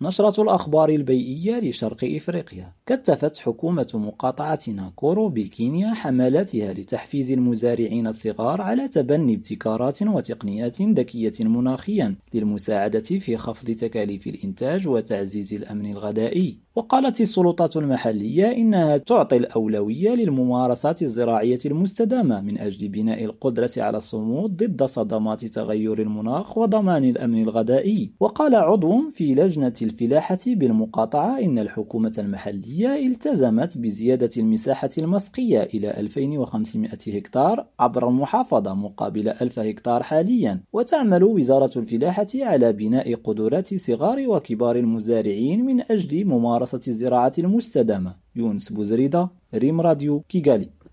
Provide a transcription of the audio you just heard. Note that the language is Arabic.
نشرة الأخبار البيئية لشرق إفريقيا. كتفت حكومة مقاطعة ناكورو بكينيا حملاتها لتحفيز المزارعين الصغار على تبني ابتكارات وتقنيات ذكية مناخيا للمساعدة في خفض تكاليف الإنتاج وتعزيز الأمن الغذائي. وقالت السلطات المحلية إنها تعطي الأولوية للممارسات الزراعية المستدامة من أجل بناء القدرة على الصمود ضد صدمات تغير المناخ وضمان الأمن الغذائي. وقال عضو في لجنة الفلاحة بالمقاطعة إن الحكومة المحلية التزمت بزيادة المساحة المسقية إلى 2500 هكتار عبر المحافظة مقابل 1000 هكتار حاليا وتعمل وزارة الفلاحة على بناء قدرات صغار وكبار المزارعين من أجل ممارسة الزراعة المستدامة. يونس بوزريدة ريم راديو كيغالي.